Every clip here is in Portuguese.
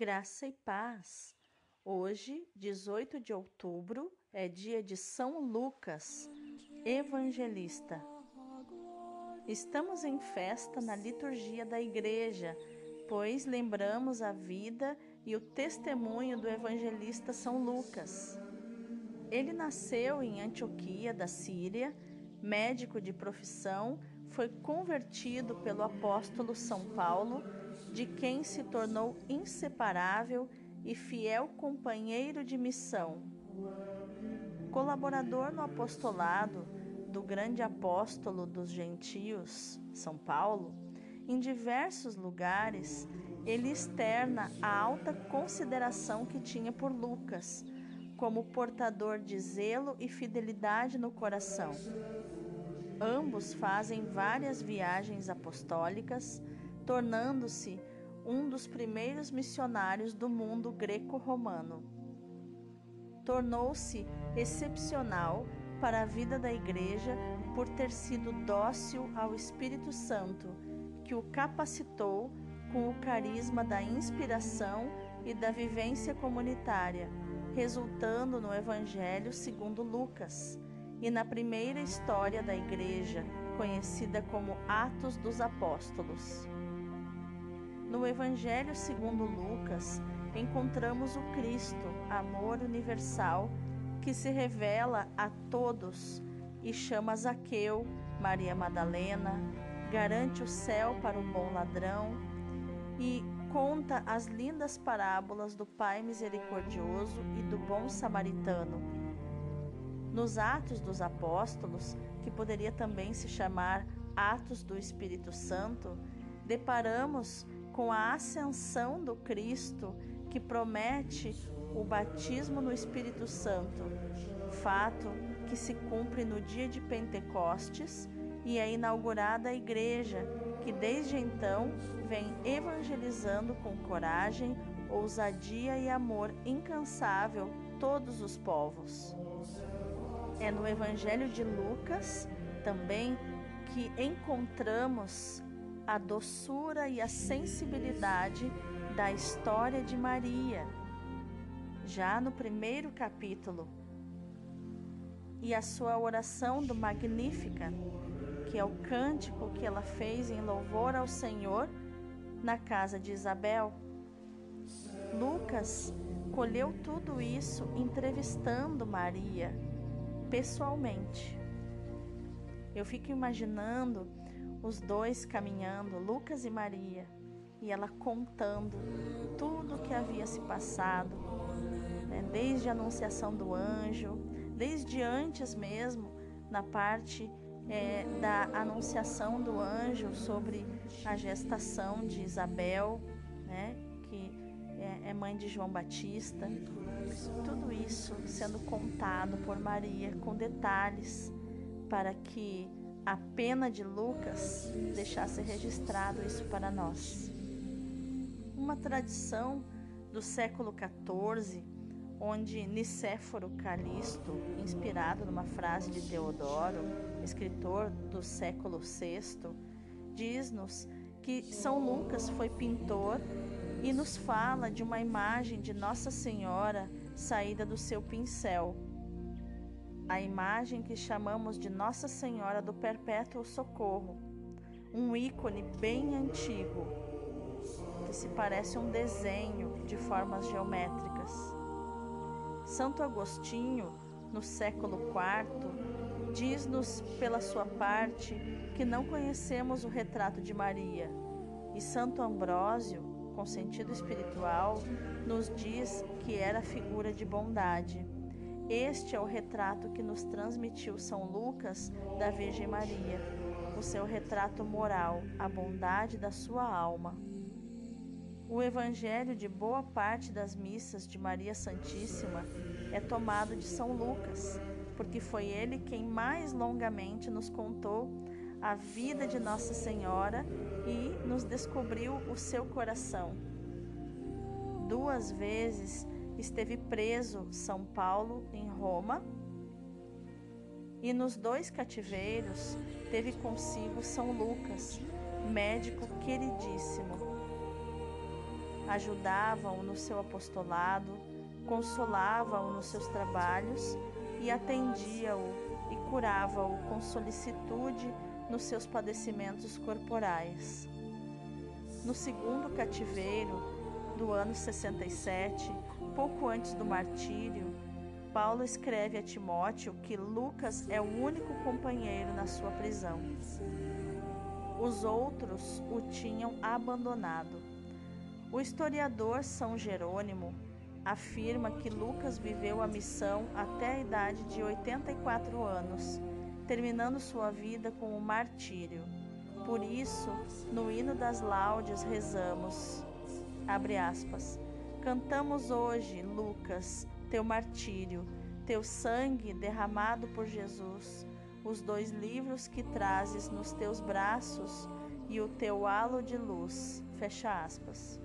Graça e paz. Hoje, 18 de outubro, é dia de São Lucas, evangelista. Estamos em festa na liturgia da igreja, pois lembramos a vida e o testemunho do evangelista São Lucas. Ele nasceu em Antioquia da Síria, médico de profissão, foi convertido pelo apóstolo São Paulo de quem se tornou inseparável e fiel companheiro de missão. Colaborador no apostolado do grande apóstolo dos gentios, São Paulo, em diversos lugares ele externa a alta consideração que tinha por Lucas, como portador de zelo e fidelidade no coração. Ambos fazem várias viagens apostólicas tornando-se um dos primeiros missionários do mundo greco-romano. Tornou-se excepcional para a vida da Igreja por ter sido dócil ao Espírito Santo, que o capacitou com o carisma da inspiração e da vivência comunitária, resultando no Evangelho segundo Lucas e na primeira história da Igreja, conhecida como Atos dos Apóstolos. No Evangelho segundo Lucas, encontramos o Cristo, amor universal, que se revela a todos e chama Zaqueu, Maria Madalena, garante o céu para o bom ladrão e conta as lindas parábolas do Pai misericordioso e do bom samaritano. Nos Atos dos Apóstolos, que poderia também se chamar Atos do Espírito Santo, deparamos com a ascensão do Cristo que promete o batismo no Espírito Santo, fato que se cumpre no dia de Pentecostes e é inaugurada a igreja, que desde então vem evangelizando com coragem, ousadia e amor incansável todos os povos. É no Evangelho de Lucas também que encontramos a doçura e a sensibilidade da história de Maria, já no primeiro capítulo, e a sua oração do Magnífica, que é o cântico que ela fez em louvor ao Senhor na casa de Isabel. Lucas colheu tudo isso entrevistando Maria pessoalmente. Eu fico imaginando os dois caminhando, Lucas e Maria, e ela contando tudo o que havia se passado, né? desde a anunciação do anjo, desde antes mesmo, na parte é, da anunciação do anjo sobre a gestação de Isabel, né? É mãe de João Batista, tudo isso sendo contado por Maria com detalhes para que a pena de Lucas deixasse registrado isso para nós. Uma tradição do século XIV, onde Nicéforo Calisto, inspirado numa frase de Teodoro, escritor do século VI, diz-nos que São Lucas foi pintor e nos fala de uma imagem de Nossa Senhora saída do seu pincel a imagem que chamamos de Nossa Senhora do Perpétuo Socorro, um ícone bem antigo, que se parece um desenho de formas geométricas. Santo Agostinho, no século IV, diz-nos, pela sua parte, que não conhecemos o retrato de Maria, e Santo Ambrósio, com sentido espiritual, nos diz que era figura de bondade. Este é o retrato que nos transmitiu São Lucas da Virgem Maria, o seu retrato moral, a bondade da sua alma. O evangelho de boa parte das missas de Maria Santíssima é tomado de São Lucas, porque foi ele quem mais longamente nos contou a vida de Nossa Senhora e nos descobriu o seu coração. Duas vezes esteve preso São Paulo em Roma e nos dois cativeiros teve consigo São Lucas, médico queridíssimo. ajudavam-o no seu apostolado, consolava-o nos seus trabalhos e atendia-o e curava-o com solicitude nos seus padecimentos corporais. No segundo cativeiro do ano 67, pouco antes do martírio, Paulo escreve a Timóteo que Lucas é o único companheiro na sua prisão. Os outros o tinham abandonado. O historiador São Jerônimo afirma que Lucas viveu a missão até a idade de 84 anos, terminando sua vida com o martírio. Por isso, no hino das laudes rezamos, aspas, cantamos hoje, Lucas, teu martírio, teu sangue derramado por Jesus, os dois livros que trazes nos teus braços e o teu halo de luz. Fecha aspas.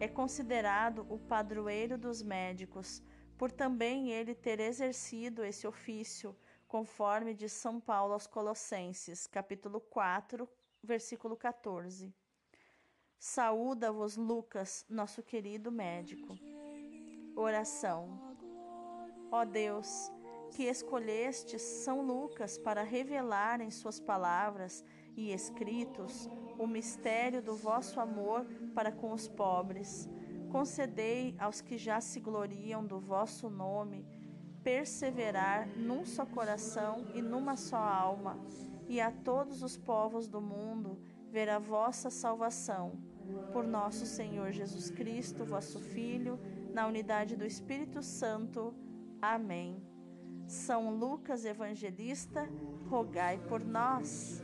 É considerado o padroeiro dos médicos, por também ele ter exercido esse ofício, conforme de São Paulo aos Colossenses, capítulo 4, versículo 14. Saúda-vos, Lucas, nosso querido médico. Oração. Ó Deus, que escolhestes São Lucas para revelar em suas palavras e escritos o mistério do vosso amor para com os pobres, concedei aos que já se gloriam do vosso nome perseverar num só coração e numa só alma, e a todos os povos do mundo ver a vossa salvação. Por nosso Senhor Jesus Cristo, vosso Filho, na unidade do Espírito Santo. Amém. São Lucas Evangelista, rogai por nós.